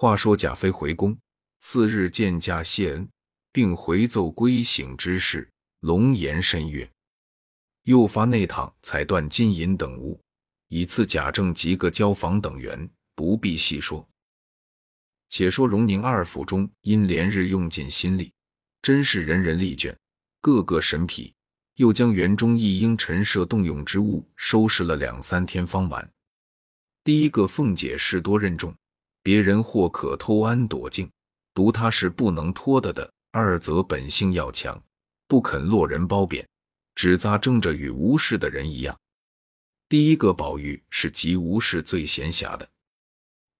话说贾妃回宫，次日见驾谢恩，并回奏归省之事，龙颜甚悦，又发内堂彩缎、金银等物，以赐贾政及各交房等员，不必细说。且说荣宁二府中，因连日用尽心力，真是人人力倦，个个神疲。又将园中一应陈设动用之物收拾了两三天方完。第一个凤姐事多任重，别人或可偷安躲静，独他是不能脱得的。二则本性要强，不肯落人褒贬，只咂争着与无事的人一样。第一个宝玉是极无事最闲暇的。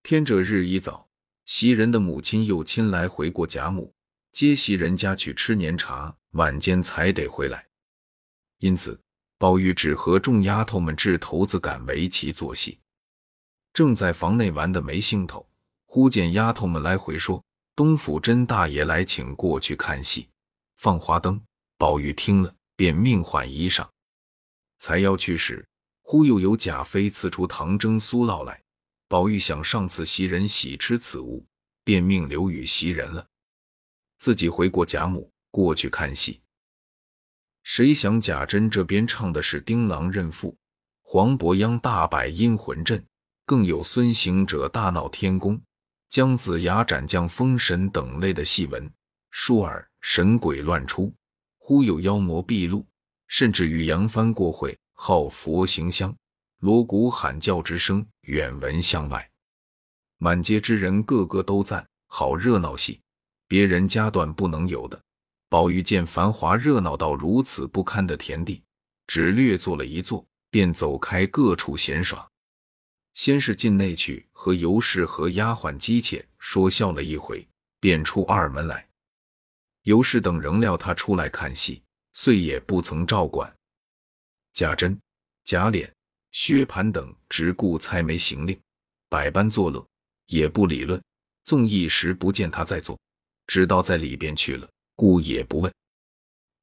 偏者日一早，袭人的母亲又亲来回过贾母，接袭人家去吃年茶，晚间才得回来。因此，宝玉只和众丫头们掷骰子赶围棋做戏，正在房内玩得没兴头，忽见丫头们来回说：“东府甄大爷来请过去看戏，放花灯。”宝玉听了，便命换衣裳，才要去时，忽又有贾妃赐出糖蒸酥酪来。宝玉想上次袭人喜吃此物，便命留与袭人了，自己回过贾母过去看戏。谁想贾珍这边唱的是丁郎认父，黄伯央大摆阴魂阵，更有孙行者大闹天宫，姜子牙斩将封神等类的戏文，倏尔神鬼乱出，忽有妖魔毕露，甚至与扬帆过会，号佛行香，锣鼓喊叫之声远闻向外，满街之人个个都赞好热闹戏，别人家断不能有的。宝玉见繁华热闹到如此不堪的田地，只略坐了一坐，便走开各处闲耍。先是进内去和尤氏和丫鬟姬妾说笑了一回，便出二门来。尤氏等仍料他出来看戏，遂也不曾照管。贾珍、贾琏、薛蟠等只顾猜眉行令，百般作乐，也不理论。纵一时不见他在做，知道在里边去了。故也不问。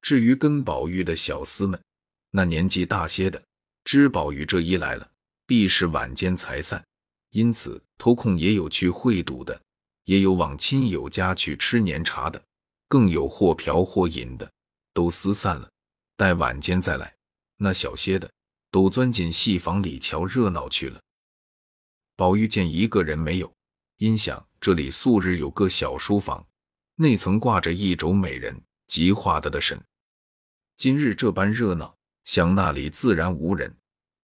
至于跟宝玉的小厮们，那年纪大些的，知宝玉这一来了，必是晚间才散，因此偷空也有去会赌的，也有往亲友家去吃年茶的，更有或嫖或饮的，都私散了，待晚间再来。那小些的，都钻进戏房里瞧热闹去了。宝玉见一个人没有，因想这里素日有个小书房。内层挂着一轴美人，极画得的神。今日这般热闹，想那里自然无人，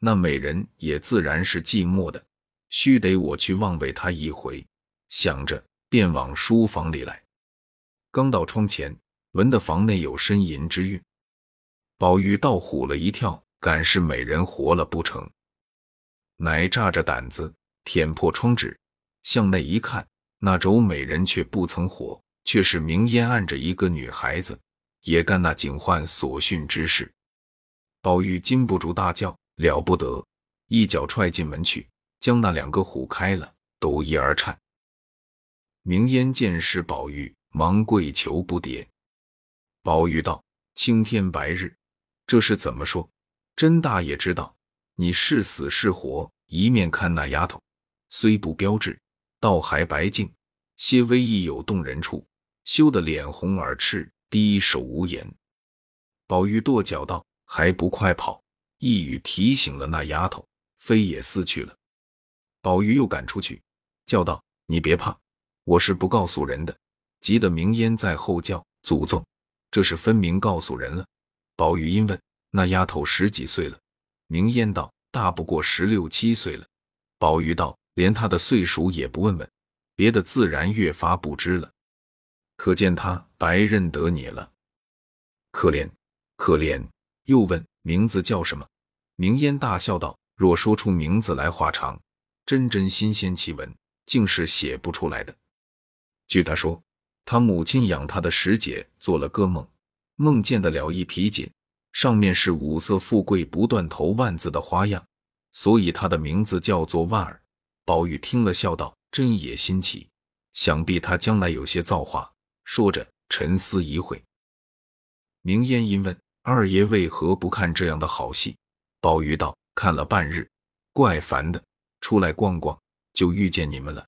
那美人也自然是寂寞的，须得我去望慰她一回。想着，便往书房里来。刚到窗前，闻得房内有呻吟之韵，宝玉倒唬了一跳，敢是美人活了不成？乃炸着胆子舔破窗纸，向内一看，那轴美人却不曾活。却是明烟按着一个女孩子，也干那警幻所训之事。宝玉禁不住大叫：“了不得！”一脚踹进门去，将那两个唬开了，抖一而颤。明烟见是宝玉，忙跪求不迭。宝玉道：“青天白日，这是怎么说？甄大爷知道你是死是活，一面看那丫头，虽不标致，倒还白净，些微亦有动人处。”羞得脸红耳赤，低首无言。宝玉跺脚道：“还不快跑！”一语提醒了那丫头，飞也似去了。宝玉又赶出去，叫道：“你别怕，我是不告诉人的。”急得明烟在后叫：“祖宗，这是分明告诉人了。”宝玉因问：“那丫头十几岁了？”明烟道：“大不过十六七岁了。”宝玉道：“连她的岁数也不问问，别的自然越发不知了。”可见他白认得你了，可怜可怜。又问名字叫什么？明烟大笑道：“若说出名字来话长，真真新鲜奇闻，竟是写不出来的。据他说，他母亲养他的时节做了个梦，梦见得了一皮锦，上面是五色富贵不断头万字的花样，所以他的名字叫做万儿。”宝玉听了，笑道：“真也新奇，想必他将来有些造化。”说着，沉思一会。明烟因问：“二爷为何不看这样的好戏？”宝玉道：“看了半日，怪烦的，出来逛逛，就遇见你们了。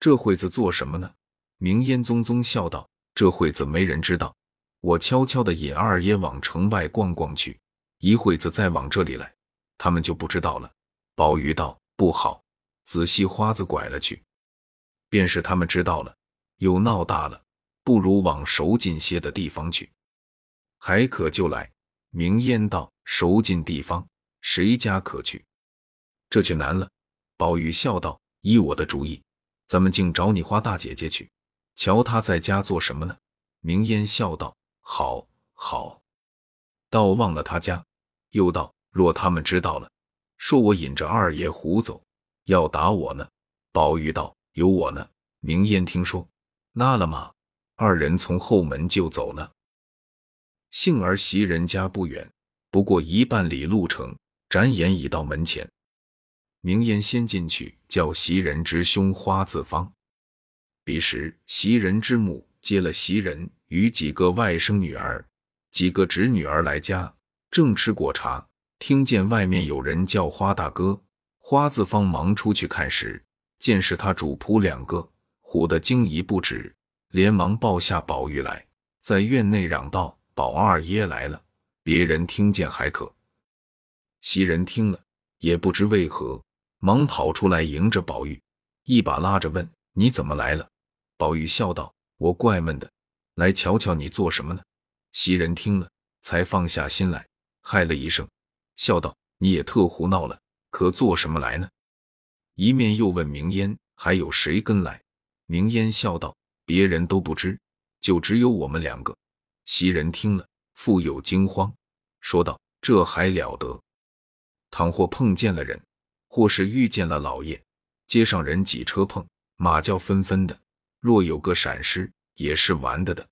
这会子做什么呢？明烟宗宗笑道：“这会子没人知道，我悄悄的引二爷往城外逛逛去，一会子再往这里来，他们就不知道了。”宝玉道：“不好，仔细花子拐了去，便是他们知道了，又闹大了，不如往熟近些的地方去，还可就来。”明烟道：“熟近地方，谁家可去？这却难了。”宝玉笑道：“依我的主意，咱们竟找你花大姐姐去，瞧她在家做什么呢？”明烟笑道：“好，好。”倒忘了他家，又道：“若他们知道了。”说我引着二爷胡走，要打我呢。宝玉道：“有我呢。”明烟听说，拉了马，二人从后门就走了。幸而袭人家不远，不过一半里路程，转眼已到门前。明烟先进去，叫袭人之兄花自芳。彼时袭人之母接了袭人与几个外甥女儿、几个侄女儿来家，正吃果茶。听见外面有人叫花大哥，花自芳忙出去看时，见是他主仆两个，唬得惊疑不止，连忙抱下宝玉来，在院内嚷道：“宝二爷来了！”别人听见还可，袭人听了也不知为何，忙跑出来迎着宝玉，一把拉着问：“你怎么来了？”宝玉笑道：“我怪闷的，来瞧瞧你做什么呢？”袭人听了才放下心来，嗨了一声。笑道：“你也特胡闹了，可做什么来呢？”一面又问明烟：“还有谁跟来？”明烟笑道：“别人都不知，就只有我们两个。”袭人听了，复有惊慌，说道：“这还了得！倘或碰见了人，或是遇见了老爷，街上人挤车碰，马叫纷纷的，若有个闪失，也是完的的。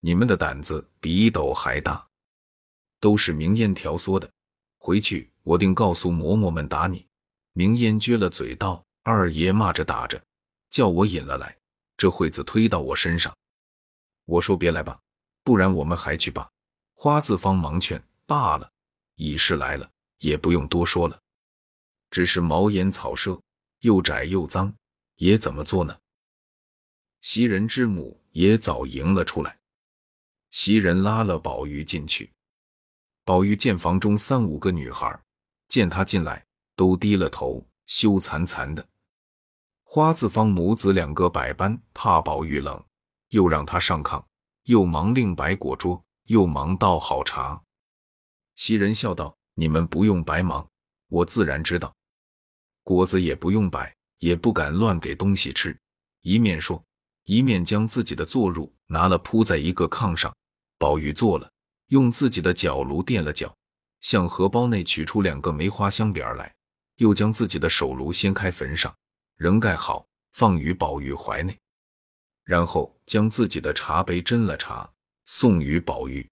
你们的胆子比斗还大，都是明烟挑唆的。”回去，我定告诉嬷嬷们打你。明烟撅了嘴道：“二爷骂着打着，叫我引了来，这会子推到我身上。我说别来吧，不然我们还去吧。”花子方忙劝：“罢了，已是来了，也不用多说了。只是茅檐草舍，又窄又脏，也怎么做呢？”袭人之母也早迎了出来，袭人拉了宝玉进去。宝玉见房中三五个女孩，见他进来，都低了头，羞惭惭的。花子芳母子两个百般怕宝玉冷，又让他上炕，又忙令摆果桌，又忙倒好茶。袭人笑道：“你们不用白忙，我自然知道。果子也不用摆，也不敢乱给东西吃。”一面说，一面将自己的坐褥拿了铺在一个炕上。宝玉坐了。用自己的脚炉垫了脚，向荷包内取出两个梅花香饼来，又将自己的手炉掀开焚上，仍盖好，放于宝玉怀内，然后将自己的茶杯斟了茶，送与宝玉。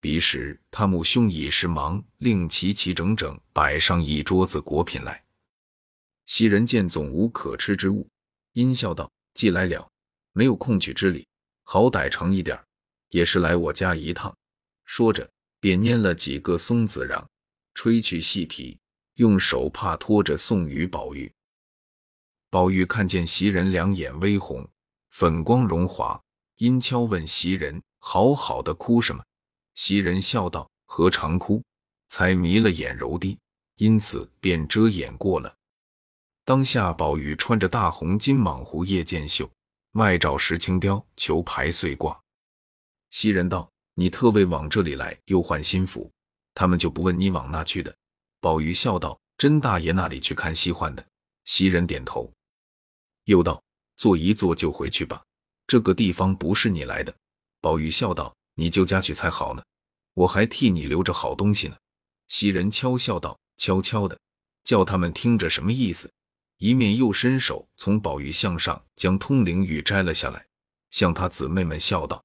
彼时他母兄已是忙，令齐齐整整摆上一桌子果品来。袭人见总无可吃之物，阴笑道：“既来了，没有空取之理，好歹尝一点，也是来我家一趟。”说着，便拈了几个松子瓤，吹去细皮，用手帕托着送与宝玉。宝玉看见袭人两眼微红，粉光荣华，阴悄问袭人：“好好的哭什么？”袭人笑道：“何尝哭，才迷了眼柔滴，因此便遮掩过了。”当下宝玉穿着大红金蟒狐夜见袖，外罩石青貂，裘排穗褂。袭人道。你特为往这里来，又换新服，他们就不问你往那去的。宝玉笑道：“甄大爷那里去看戏换的。”袭人点头，又道：“坐一坐就回去吧，这个地方不是你来的。”宝玉笑道：“你就家去才好呢，我还替你留着好东西呢。”袭人悄笑道：“悄悄的，叫他们听着什么意思？”一面又伸手从宝玉项上将通灵玉摘了下来，向他姊妹们笑道。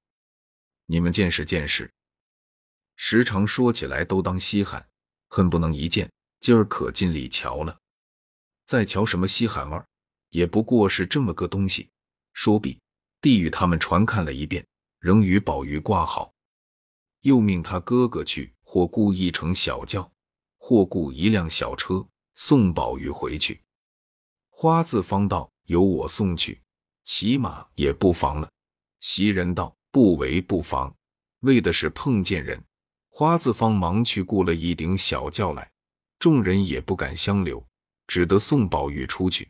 你们见识见识，时常说起来都当稀罕，恨不能一见，今儿可尽力瞧了。再瞧什么稀罕味儿，也不过是这么个东西。说毕，递与他们传看了一遍，仍与宝玉挂好，又命他哥哥去，或雇一乘小轿，或雇一辆小车，送宝玉回去。花自芳道：“由我送去，骑马也不妨了。”袭人道：“不为不妨，为的是碰见人。”花子方忙去雇了一顶小轿来，众人也不敢相留，只得送宝玉出去。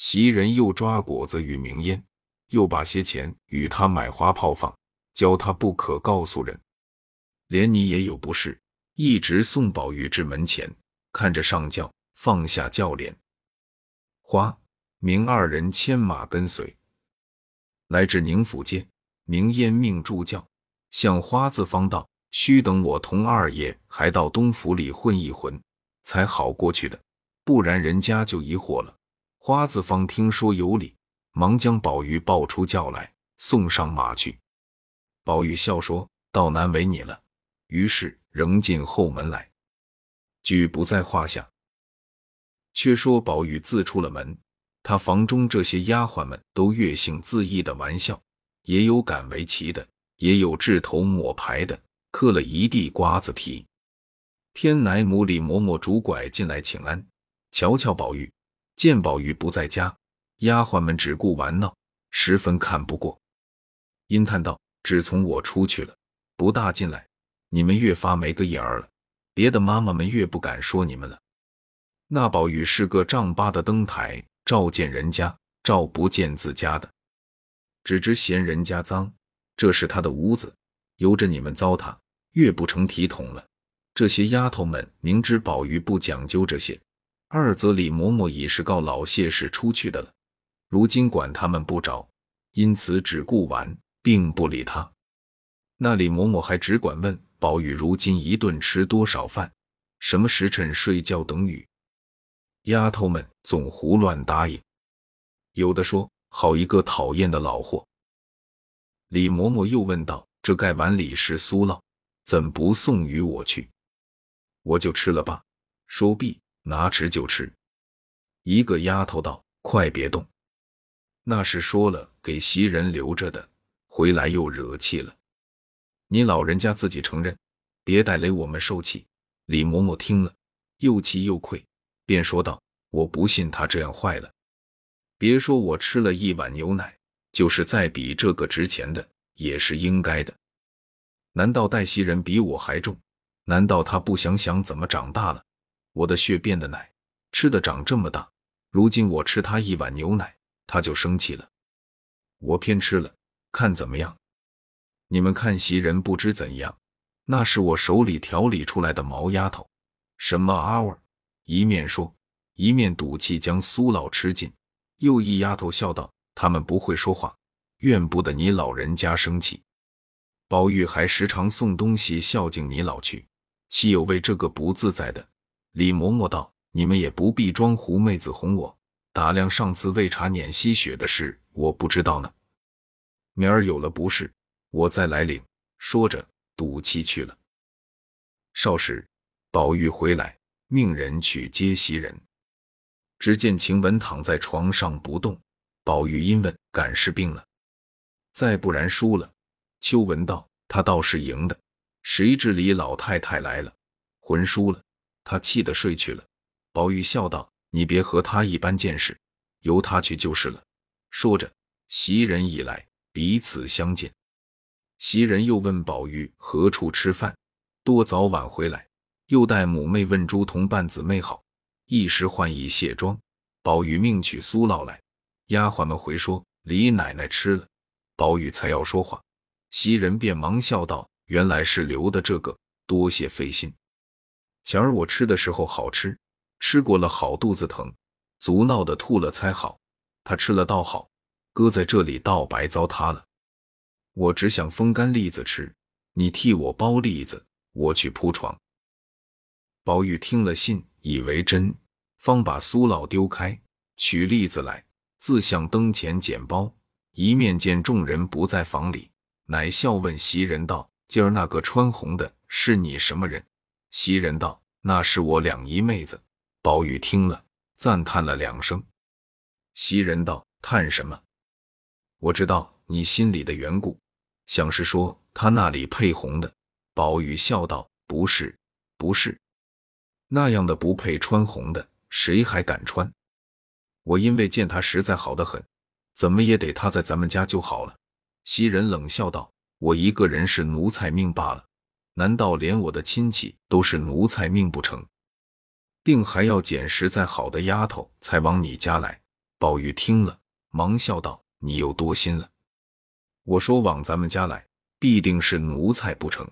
袭人又抓果子与明烟，又把些钱与他买花炮放，教他不可告诉人。连你也有不是，一直送宝玉至门前，看着上轿，放下轿帘，花明二人牵马跟随，来至宁府街，明烟命助教向花子方道。须等我同二爷还到东府里混一混，才好过去的，不然人家就疑惑了。花子方听说有理，忙将宝玉抱出轿来，送上马去。宝玉笑说：“倒难为你了。”于是仍进后门来，举不在话下。却说宝玉自出了门，他房中这些丫鬟们都悦性自意的玩笑，也有赶围棋的，也有掷头抹牌的。嗑了一地瓜子皮，天奶母李嬷嬷拄拐进来请安，瞧瞧宝玉，见宝玉不在家，丫鬟们只顾玩闹，十分看不过，阴叹道：“只从我出去了，不大进来，你们越发没个影儿了，别的妈妈们越不敢说你们了。那宝玉是个丈八的灯台，照见人家，照不见自家的，只知嫌人家脏，这是他的屋子。”由着你们糟蹋，越不成体统了。这些丫头们明知宝玉不讲究这些，二则李嬷嬷已是告老谢氏出去的了，如今管他们不着，因此只顾玩，并不理他。那李嬷嬷还只管问宝玉如今一顿吃多少饭，什么时辰睡觉等语。丫头们总胡乱答应，有的说好一个讨厌的老货。李嬷嬷又问道。这盖碗里是酥酪，怎不送与我去？我就吃了吧。说毕，拿吃就吃。一个丫头道：“快别动，那是说了给袭人留着的，回来又惹气了。你老人家自己承认，别带累我们受气。”李嬷嬷听了，又气又愧，便说道：“我不信他这样坏了。别说我吃了一碗牛奶，就是再比这个值钱的。”也是应该的。难道黛袭人比我还重？难道他不想想怎么长大了？我的血变的奶吃的长这么大，如今我吃她一碗牛奶，她就生气了。我偏吃了，看怎么样？你们看袭人不知怎样，那是我手里调理出来的毛丫头，什么阿味？一面说，一面赌气将苏老吃尽。又一丫头笑道：“他们不会说话。”怨不得你老人家生气，宝玉还时常送东西孝敬你老去，岂有为这个不自在的？李嬷嬷道：“你们也不必装狐妹子哄我，打量上次喂茶撵吸血的事，我不知道呢。明儿有了不是，我再来领。”说着，赌气去了。少时，宝玉回来，命人去接袭人，只见晴雯躺在床上不动。宝玉因问：“赶是病了？”再不然输了。秋文道：“他倒是赢的，谁知李老太太来了，魂输了，他气得睡去了。”宝玉笑道：“你别和他一般见识，由他去就是了。”说着，袭人已来，彼此相见。袭人又问宝玉何处吃饭，多早晚回来，又带母妹问诸同伴姊妹好，一时换衣卸妆。宝玉命取酥酪来，丫鬟们回说李奶奶吃了。宝玉才要说话，袭人便忙笑道：“原来是留的这个，多谢费心。前儿我吃的时候好吃，吃过了好肚子疼，足闹得吐了才好。他吃了倒好，搁在这里倒白糟蹋了。我只想风干栗子吃，你替我包栗子，我去铺床。”宝玉听了信，以为真，方把苏老丢开，取栗子来，自向灯前捡包。一面见众人不在房里，乃笑问袭人道：“今儿那个穿红的是你什么人？”袭人道：“那是我两姨妹子。”宝玉听了，赞叹了两声。袭人道：“叹什么？我知道你心里的缘故，想是说他那里配红的。”宝玉笑道：“不是，不是，那样的不配穿红的，谁还敢穿？我因为见他实在好得很，怎么也得他在咱们家就好了。袭人冷笑道：“我一个人是奴才命罢了，难道连我的亲戚都是奴才命不成？定还要捡实在好的丫头才往你家来。”宝玉听了，忙笑道：“你又多心了。我说往咱们家来，必定是奴才不成。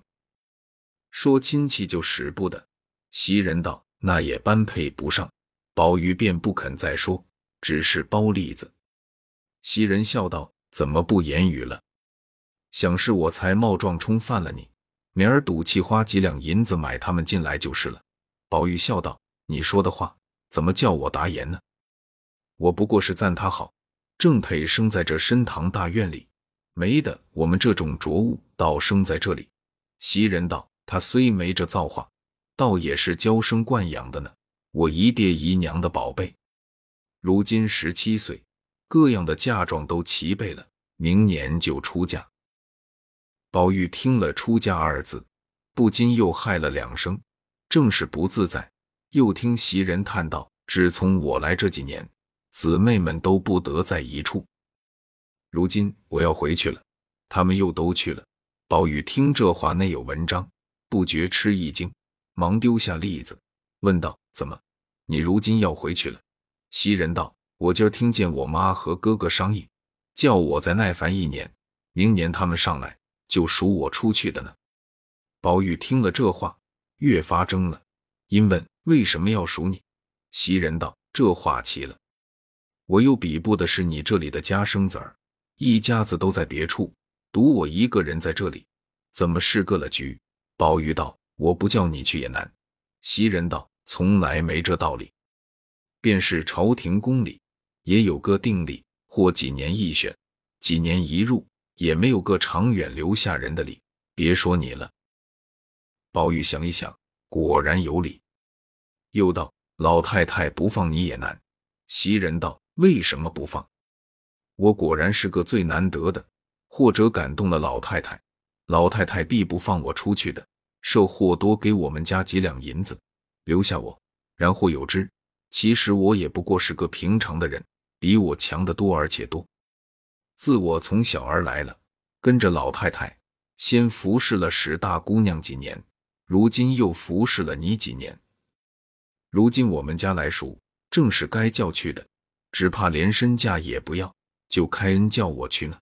说亲戚就使不得。”袭人道：“那也般配不上。”宝玉便不肯再说，只是包栗子。袭人笑道：“怎么不言语了？想是我才冒撞冲犯了你，明儿赌气花几两银子买他们进来就是了。”宝玉笑道：“你说的话，怎么叫我答言呢？”我不过是赞他好，正配生在这深堂大院里，没的我们这种浊物倒生在这里。袭人道：“他虽没这造化，倒也是娇生惯养的呢。我姨爹姨娘的宝贝，如今十七岁，各样的嫁妆都齐备了，明年就出嫁。”宝玉听了“出嫁”二字，不禁又害了两声，正是不自在。又听袭人叹道：“只从我来这几年。”姊妹们都不得在一处。如今我要回去了，他们又都去了。宝玉听这话内有文章，不觉吃一惊，忙丢下栗子，问道：“怎么，你如今要回去了？”袭人道：“我今儿听见我妈和哥哥商议，叫我再耐烦一年，明年他们上来就赎我出去的呢。”宝玉听了这话，越发怔了，因问：“为什么要赎你？”袭人道：“这话奇了。”我又比不的是你这里的家生子儿，一家子都在别处，独我一个人在这里，怎么是个了局？宝玉道：“我不叫你去也难。”袭人道：“从来没这道理。便是朝廷宫里，也有个定例，或几年一选，几年一入，也没有个长远留下人的理。别说你了。”宝玉想一想，果然有理，又道：“老太太不放你也难。”袭人道。为什么不放？我果然是个最难得的，或者感动了老太太，老太太必不放我出去的。设或多给我们家几两银子，留下我，然后有之。其实我也不过是个平常的人，比我强得多，而且多。自我从小儿来了，跟着老太太，先服侍了史大姑娘几年，如今又服侍了你几年。如今我们家来赎，正是该叫去的。只怕连身价也不要，就开恩叫我去呢。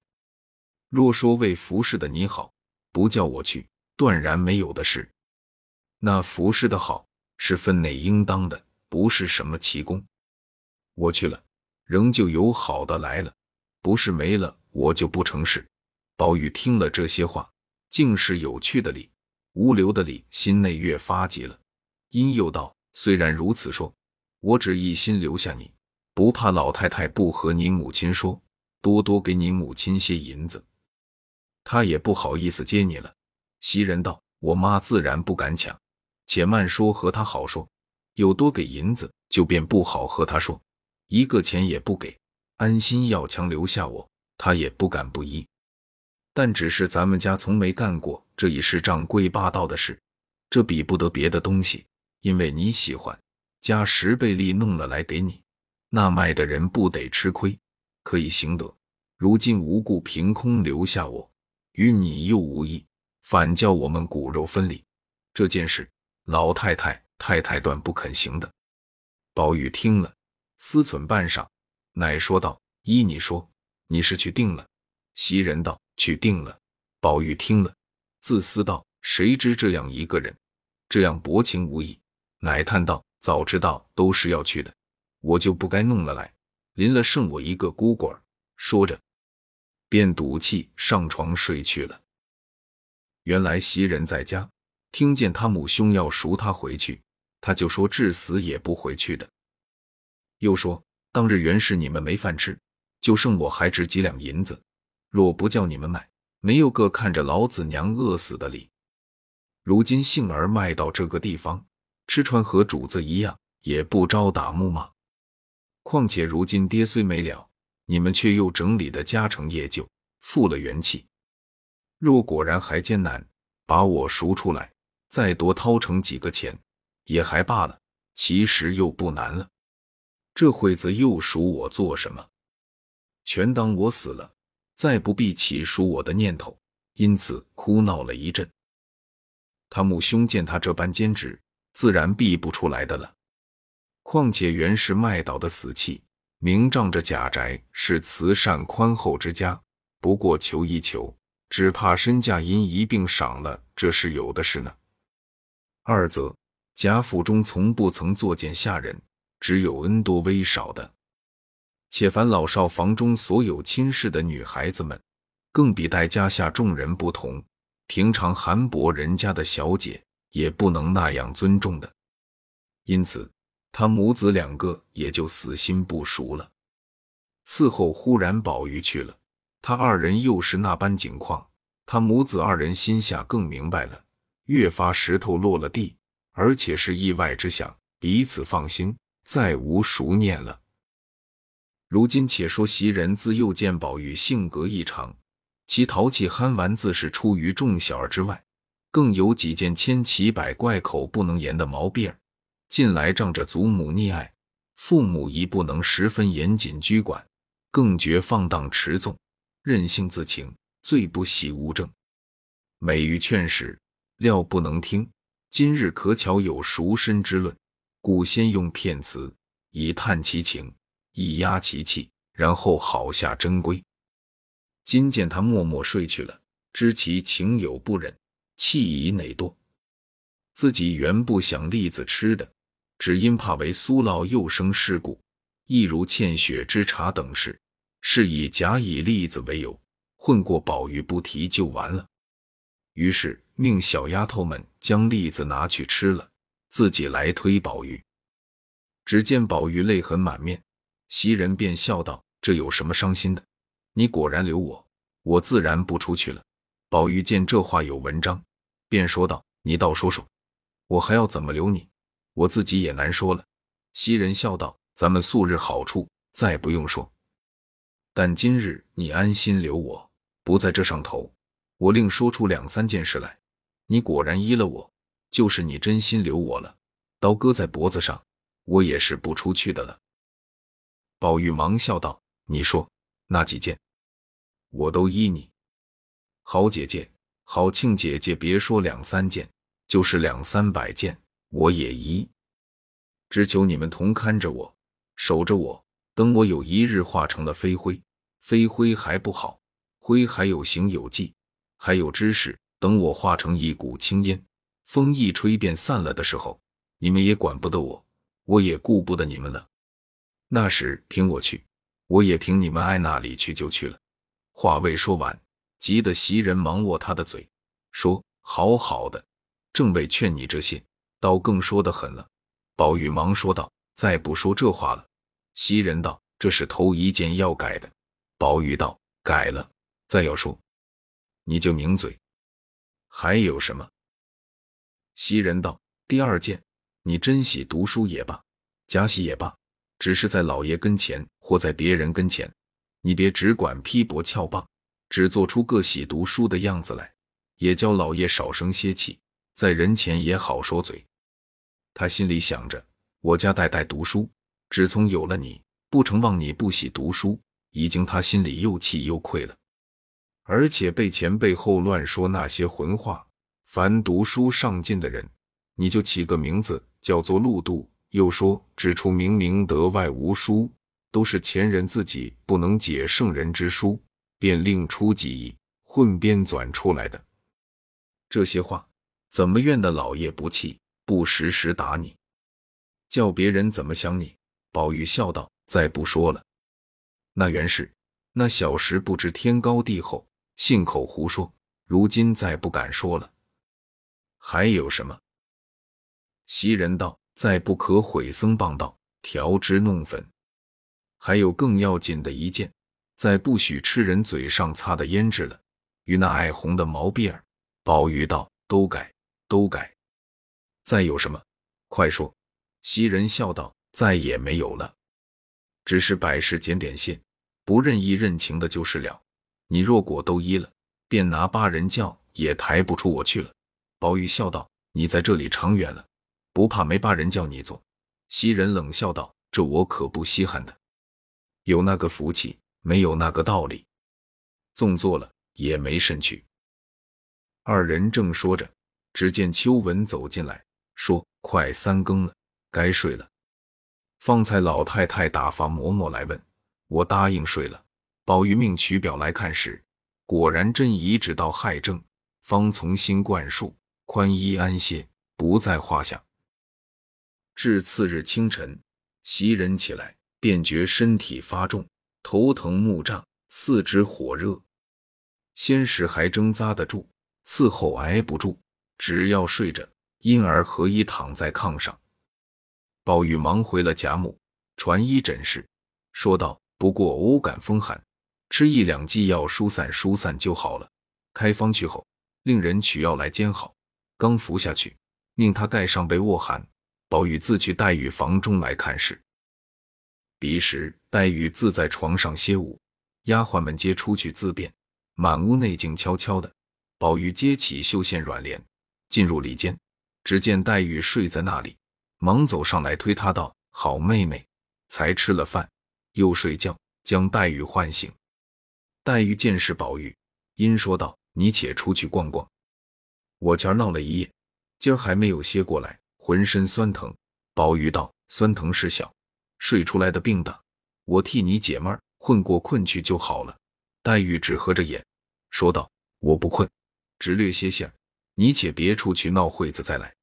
若说为服侍的你好，不叫我去，断然没有的事。那服侍的好是分内应当的，不是什么奇功。我去了，仍旧有好的来了，不是没了，我就不成事。宝玉听了这些话，竟是有趣的理，无留的理，心内越发急了。因又道：虽然如此说，我只一心留下你。不怕老太太不和你母亲说，多多给你母亲些银子，她也不好意思接你了。袭人道：“我妈自然不敢抢，且慢说和她好说。有多给银子，就便不好和她说，一个钱也不给，安心要强留下我，她也不敢不依。但只是咱们家从没干过这一世仗贵霸道的事，这比不得别的东西，因为你喜欢，加十倍利弄了来给你。”那卖的人不得吃亏，可以行得。如今无故凭空留下我，与你又无异，反叫我们骨肉分离。这件事，老太太、太太断不肯行的。宝玉听了，思忖半晌，乃说道：“依你说，你是去定了？”袭人道：“去定了。”宝玉听了，自私道：“谁知这样一个人，这样薄情无义？”乃叹道：“早知道都是要去的。”我就不该弄了来，临了剩我一个孤鬼儿。说着，便赌气上床睡去了。原来袭人在家，听见他母兄要赎他回去，他就说至死也不回去的。又说当日原是你们没饭吃，就剩我还值几两银子，若不叫你们买，没有个看着老子娘饿死的理。如今杏儿卖到这个地方，吃穿和主子一样，也不招打木骂。况且如今爹虽没了，你们却又整理的家成业就，复了元气。若果然还艰难，把我赎出来，再多掏成几个钱，也还罢了。其实又不难了。这会子又赎我做什么？全当我死了，再不必起赎我的念头。因此哭闹了一阵。他母兄见他这般坚持，自然避不出来的了。况且原是麦岛的死契，明仗着贾宅是慈善宽厚之家，不过求一求，只怕身价因一并赏了，这是有的是呢。二则贾府中从不曾作见下人。只有恩多威少的，且凡老少房中所有亲事的女孩子们，更比待家下众人不同。平常韩伯人家的小姐也不能那样尊重的，因此他母子两个也就死心不熟了。伺候忽然宝玉去了，他二人又是那般景况，他母子二人心下更明白了，越发石头落了地，而且是意外之想，彼此放心。再无熟念了。如今且说袭人自幼见宝玉性格异常，其淘气憨玩自是出于众小儿之外，更有几件千奇百怪、口不能言的毛病儿。近来仗着祖母溺爱，父母亦不能十分严谨拘管，更觉放荡持纵，任性自情，最不喜无正。每欲劝时，料不能听。今日可巧有赎身之论。故先用片词以探其情，以压其气，然后好下真规。今见他默默睡去了，知其情有不忍，气已馁惰。自己原不想栗子吃的，只因怕为苏老又生事故，亦如欠血之茶等事，是以假以栗子为由，混过宝玉不提就完了。于是命小丫头们将栗子拿去吃了。自己来推宝玉，只见宝玉泪痕满面，袭人便笑道：“这有什么伤心的？你果然留我，我自然不出去了。”宝玉见这话有文章，便说道：“你倒说说，我还要怎么留你？我自己也难说了。”袭人笑道：“咱们素日好处，再不用说。但今日你安心留我，不在这上头，我另说出两三件事来。你果然依了我。”就是你真心留我了，刀搁在脖子上，我也是不出去的了。宝玉忙笑道：“你说那几件，我都依你。好姐姐，好庆姐姐，别说两三件，就是两三百件，我也依。只求你们同看着我，守着我，等我有一日化成了飞灰，飞灰还不好，灰还有形有迹，还有知识。等我化成一股青烟。”风一吹便散了的时候，你们也管不得我，我也顾不得你们了。那时凭我去，我也凭你们爱那里去就去了。话未说完，急得袭人忙握他的嘴，说：“好好的，正为劝你这些，倒更说得狠了。”宝玉忙说道：“再不说这话了。”袭人道：“这是头一件要改的。”宝玉道：“改了，再要说，你就拧嘴。还有什么？”袭人道：“第二件，你真喜读书也罢，假喜也罢，只是在老爷跟前或在别人跟前，你别只管批驳撬棒，只做出个喜读书的样子来，也叫老爷少生些气，在人前也好说嘴。他心里想着，我家代代读书，只从有了你，不成望你不喜读书，已经他心里又气又愧了，而且被前背后乱说那些混话。”凡读书上进的人，你就起个名字叫做陆度。又说指出明明德外无书，都是前人自己不能解圣人之书，便另出己意，混编纂出来的。这些话怎么怨得老爷不气，不时时打你，叫别人怎么想你？宝玉笑道：“再不说了。那原是那小时不知天高地厚，信口胡说，如今再不敢说了。”还有什么？袭人道：“再不可毁僧谤道，调脂弄粉。还有更要紧的一件，再不许吃人嘴上擦的胭脂了。与那爱红的毛辫儿。”宝玉道：“都改，都改。再有什么？快说。”袭人笑道：“再也没有了，只是百事检点线，不任意认情的就是了。你若果都依了，便拿八人轿也抬不出我去了。”宝玉笑道：“你在这里长远了，不怕没八人叫你做。”袭人冷笑道：“这我可不稀罕的。有那个福气，没有那个道理。纵做了，也没甚趣。”二人正说着，只见秋文走进来，说：“快三更了，该睡了。”方才老太太打发嬷嬷来问，我答应睡了。宝玉命取表来看时，果然真移植到亥正，方从新灌输，宽衣安歇，不在话下。至次日清晨，袭人起来，便觉身体发重，头疼目胀，四肢火热。先时还挣扎得住，伺候挨不住，只要睡着，因而合衣躺在炕上。宝玉忙回了贾母，传医诊视，说道：“不过偶感风寒，吃一两剂药疏散疏散就好了。开方去后，令人取药来煎好，刚服下去，命他盖上被卧寒。宝玉自去黛玉房中来看事。彼时黛玉自在床上歇午，丫鬟们皆出去自便，满屋内静悄悄的。宝玉揭起绣线软帘，进入里间，只见黛玉睡在那里。”忙走上来推她道：“好妹妹，才吃了饭又睡觉，将黛玉唤醒。”黛玉见是宝玉，因说道：“你且出去逛逛，我前儿闹了一夜，今儿还没有歇过来，浑身酸疼。”宝玉道：“酸疼是小，睡出来的病大，我替你解闷儿，混过困去就好了。”黛玉只合着眼说道：“我不困，只略歇歇，你且别出去闹会子再来。”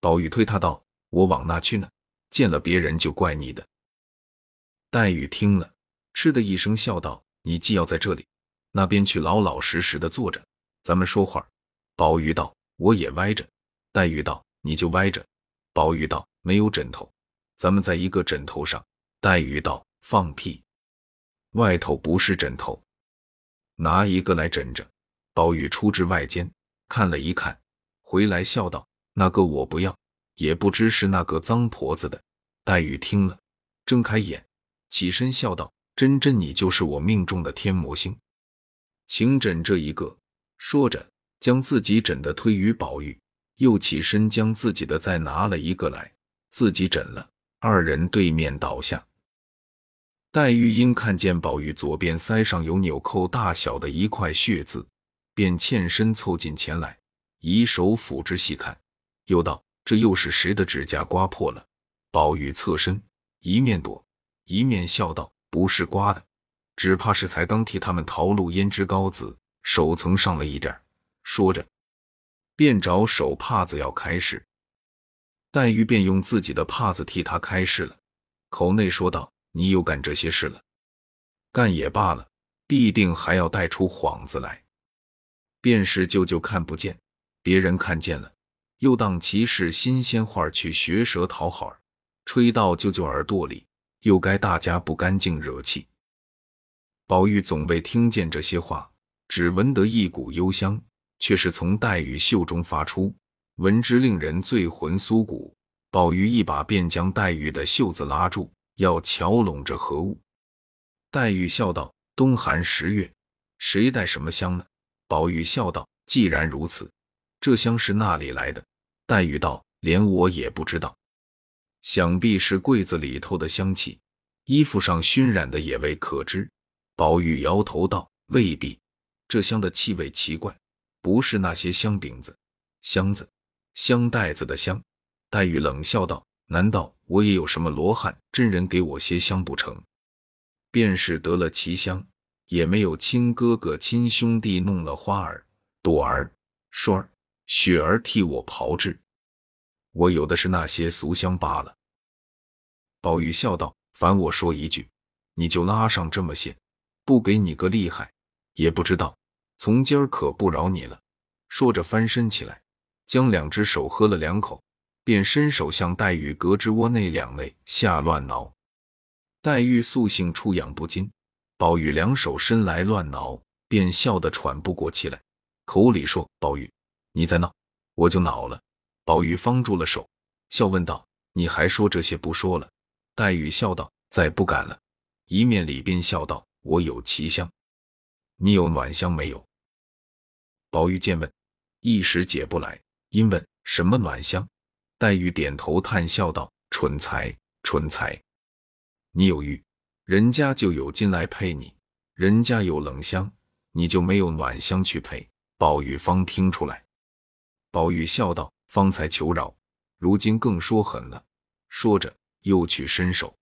宝玉推他道。我往那去呢？见了别人就怪你的。黛玉听了，嗤的一声笑道：“你既要在这里，那边去老老实实的坐着，咱们说话。”宝玉道：“我也歪着。”黛玉道：“你就歪着。”宝玉道：“没有枕头，咱们在一个枕头上。”黛玉道：“放屁！外头不是枕头，拿一个来枕着。”宝玉出至外间，看了一看，回来笑道：“那个我不要。”也不知是那个脏婆子的。黛玉听了，睁开眼，起身笑道：“真真，你就是我命中的天魔星，请枕这一个。”说着，将自己枕的推于宝玉，又起身将自己的再拿了一个来，自己枕了。二人对面倒下。黛玉因看见宝玉左边腮上有纽扣大小的一块血渍，便欠身凑近前来，以手抚之细看，又道。这又是谁的指甲刮破了？宝玉侧身，一面躲，一面笑道：“不是刮的，只怕是才刚替他们淘露胭脂膏子，手曾上了一点。”说着，便找手帕子要开示。黛玉便用自己的帕子替他开示了，口内说道：“你又干这些事了，干也罢了，必定还要带出幌子来。便是舅舅看不见，别人看见了。”又当其是新鲜话去学舌讨好，吹到舅舅耳朵里，又该大家不干净惹气。宝玉总未听见这些话，只闻得一股幽香，却是从黛玉袖中发出，闻之令人醉魂酥骨。宝玉一把便将黛玉的袖子拉住，要瞧拢着何物。黛玉笑道：“冬寒十月，谁带什么香呢？”宝玉笑道：“既然如此。”这香是那里来的？黛玉道：“连我也不知道，想必是柜子里头的香气，衣服上熏染的也未可知。”宝玉摇头道：“未必，这香的气味奇怪，不是那些香饼子、箱子、香袋子的香。”黛玉冷笑道：“难道我也有什么罗汉真人给我些香不成？便是得了奇香，也没有亲哥哥、亲兄弟弄了花儿、朵儿、栓儿。”雪儿替我炮制，我有的是那些俗香罢了。宝玉笑道：“凡我说一句，你就拉上这么些，不给你个厉害，也不知道。从今儿可不饶你了。”说着翻身起来，将两只手喝了两口，便伸手向黛玉胳肢窝内两肋下乱挠。黛玉素性出痒不禁，宝玉两手伸来乱挠，便笑得喘不过气来，口里说：“宝玉。”你再闹，我就恼了。宝玉方住了手，笑问道：“你还说这些不说了？”黛玉笑道：“再不敢了。”一面里边笑道：“我有奇香，你有暖香没有？”宝玉见问，一时解不来，因问什么暖香。黛玉点头叹笑道：“蠢材，蠢材。”你有玉，人家就有金来配你；人家有冷香，你就没有暖香去配。宝玉方听出来。宝玉笑道：“方才求饶，如今更说狠了。”说着又去伸手。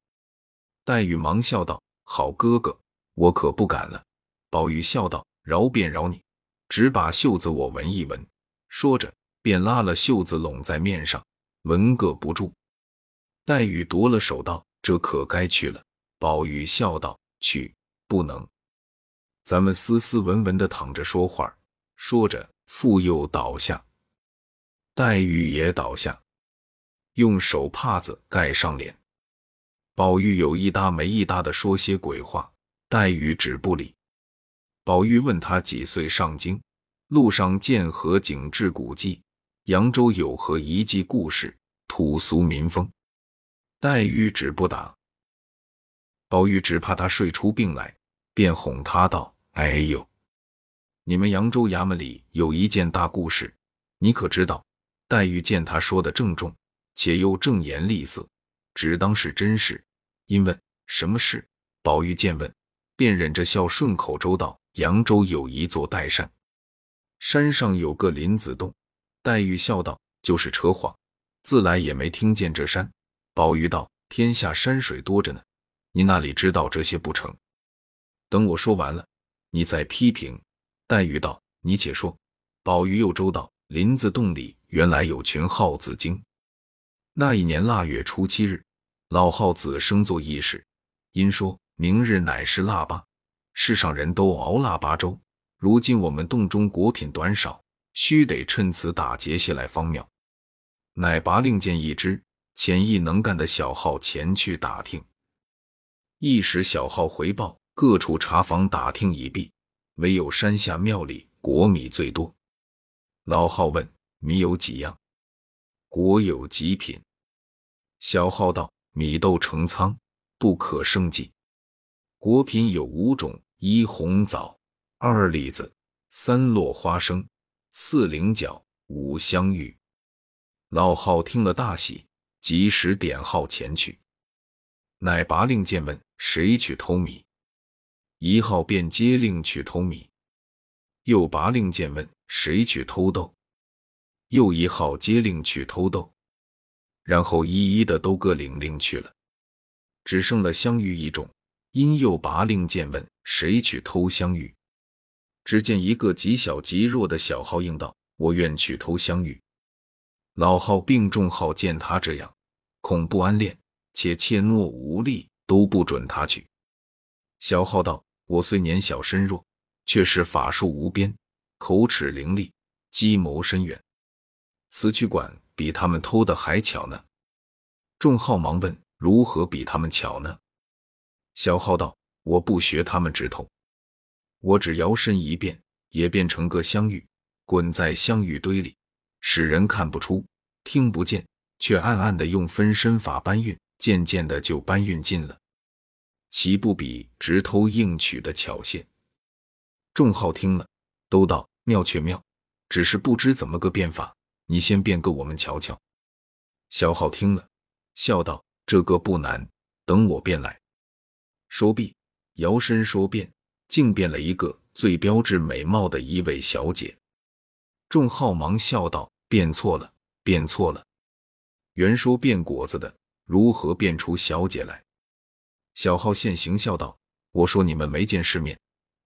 黛玉忙笑道：“好哥哥，我可不敢了。”宝玉笑道：“饶便饶你，只把袖子我闻一闻。”说着便拉了袖子拢在面上，闻个不住。黛玉夺了手道：“这可该去了。”宝玉笑道：“去不能，咱们斯斯文文的躺着说话。”说着，复又倒下。黛玉也倒下，用手帕子盖上脸。宝玉有一搭没一搭的说些鬼话，黛玉只不理。宝玉问他几岁上京，路上见何景致古迹，扬州有何遗迹故事，土俗民风。黛玉只不答，宝玉只怕他睡出病来，便哄他道：“哎呦，你们扬州衙门里有一件大故事，你可知道？”黛玉见他说的郑重，且又正言厉色，只当是真事，因问什么事。宝玉见问，便忍着笑顺口周道：“扬州有一座岱山，山上有个林子洞。”黛玉笑道：“就是扯谎，自来也没听见这山。”宝玉道：“天下山水多着呢，你那里知道这些不成？等我说完了，你再批评。”黛玉道：“你且说。”宝玉又周道：“林子洞里原来有群耗子精。那一年腊月初七日，老耗子生作议事，因说明日乃是腊八，世上人都熬腊八粥。如今我们洞中果品短少，须得趁此打劫些来方妙。乃拔令箭一支。”潜意能干的小号前去打听，一时小号回报，各处茶房打听已毕，唯有山下庙里果米最多。老号问：“米有几样？”果有几品？小号道：“米豆成仓，不可胜计。果品有五种：一红枣，二李子，三落花生，四菱角，五香芋。”老号听了大喜。及时点号前去，乃拔令箭问谁去偷米，一号便接令去偷米，又拔令箭问谁去偷豆，又一号接令去偷豆，然后一一的都各领令去了，只剩了香芋一种，因又拔令箭问谁去偷香玉，只见一个极小极弱的小号应道：“我愿去偷香玉。”老号病重号见他这样。恐不安恋，且怯懦无力，都不准他去。小号道：“我虽年小身弱，却是法术无边，口齿伶俐，计谋深远。此去管比他们偷的还巧呢。”众号忙问：“如何比他们巧呢？”小号道：“我不学他们直偷，我只摇身一变，也变成个香芋，滚在香芋堆里，使人看不出，听不见。”却暗暗的用分身法搬运，渐渐的就搬运尽了，岂不比直偷硬取的巧些？众号听了，都道妙却妙，只是不知怎么个变法。你先变个我们瞧瞧。小号听了，笑道：“这个不难，等我变来。”说毕，摇身说变，竟变了一个最标致美貌的一位小姐。众号忙笑道：“变错了，变错了。”原说变果子的，如何变出小姐来？小号现行笑道：“我说你们没见世面，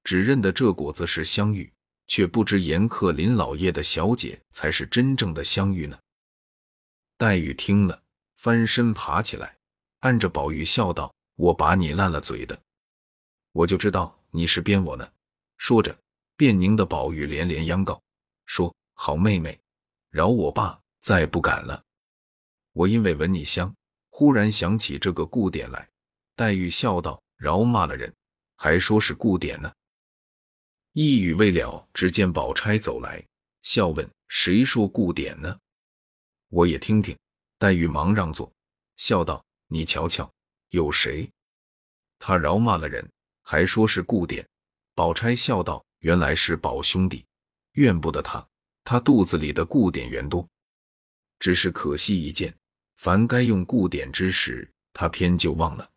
只认得这果子是香玉，却不知严克林老爷的小姐才是真正的香玉呢。”黛玉听了，翻身爬起来，按着宝玉笑道：“我把你烂了嘴的，我就知道你是编我呢。”说着，便拧的宝玉连连央告，说：“好妹妹，饶我爸，再不敢了。”我因为闻你香，忽然想起这个顾典来。黛玉笑道：“饶骂了人，还说是顾典呢。”一语未了，只见宝钗走来，笑问：“谁说顾典呢？”我也听听。黛玉忙让座，笑道：“你瞧瞧，有谁？他饶骂了人，还说是顾典。”宝钗笑道：“原来是宝兄弟，怨不得他，他肚子里的顾典缘多，只是可惜一件。”凡该用固典之时，他偏就忘了。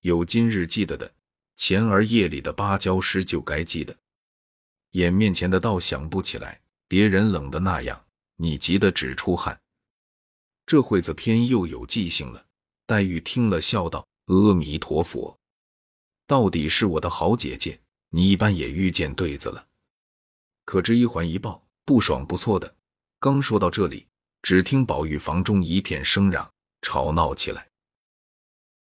有今日记得的，前儿夜里的芭蕉诗就该记得。眼面前的倒想不起来，别人冷的那样，你急得直出汗。这会子偏又有记性了。黛玉听了，笑道：“阿弥陀佛，到底是我的好姐姐，你一般也遇见对子了。可知一环一报，不爽不错的。”刚说到这里，只听宝玉房中一片声嚷，吵闹起来。